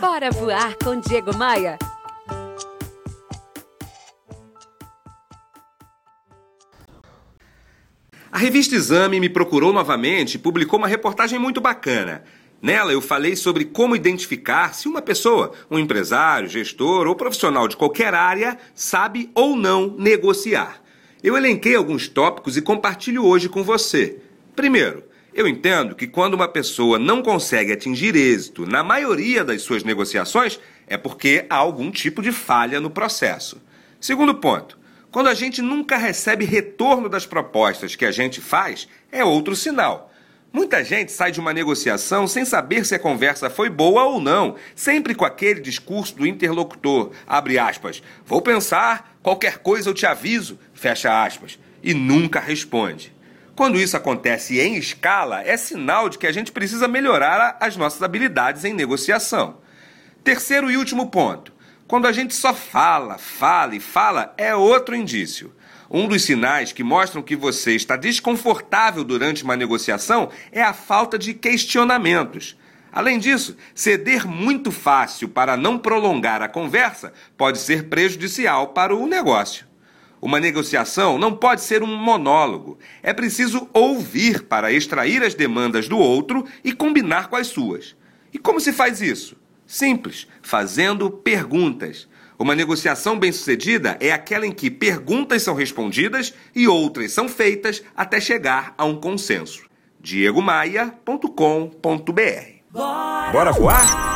Bora voar com Diego Maia. A revista Exame me procurou novamente e publicou uma reportagem muito bacana. Nela eu falei sobre como identificar se uma pessoa, um empresário, gestor ou profissional de qualquer área, sabe ou não negociar. Eu elenquei alguns tópicos e compartilho hoje com você. Primeiro, eu entendo que quando uma pessoa não consegue atingir êxito na maioria das suas negociações, é porque há algum tipo de falha no processo. Segundo ponto, quando a gente nunca recebe retorno das propostas que a gente faz, é outro sinal. Muita gente sai de uma negociação sem saber se a conversa foi boa ou não, sempre com aquele discurso do interlocutor, abre aspas, vou pensar, qualquer coisa eu te aviso, fecha aspas, e nunca responde. Quando isso acontece em escala, é sinal de que a gente precisa melhorar as nossas habilidades em negociação. Terceiro e último ponto. Quando a gente só fala, fala e fala, é outro indício. Um dos sinais que mostram que você está desconfortável durante uma negociação é a falta de questionamentos. Além disso, ceder muito fácil para não prolongar a conversa pode ser prejudicial para o negócio. Uma negociação não pode ser um monólogo. É preciso ouvir para extrair as demandas do outro e combinar com as suas. E como se faz isso? Simples, fazendo perguntas. Uma negociação bem-sucedida é aquela em que perguntas são respondidas e outras são feitas até chegar a um consenso. diegomaia.com.br Bora, Bora voar?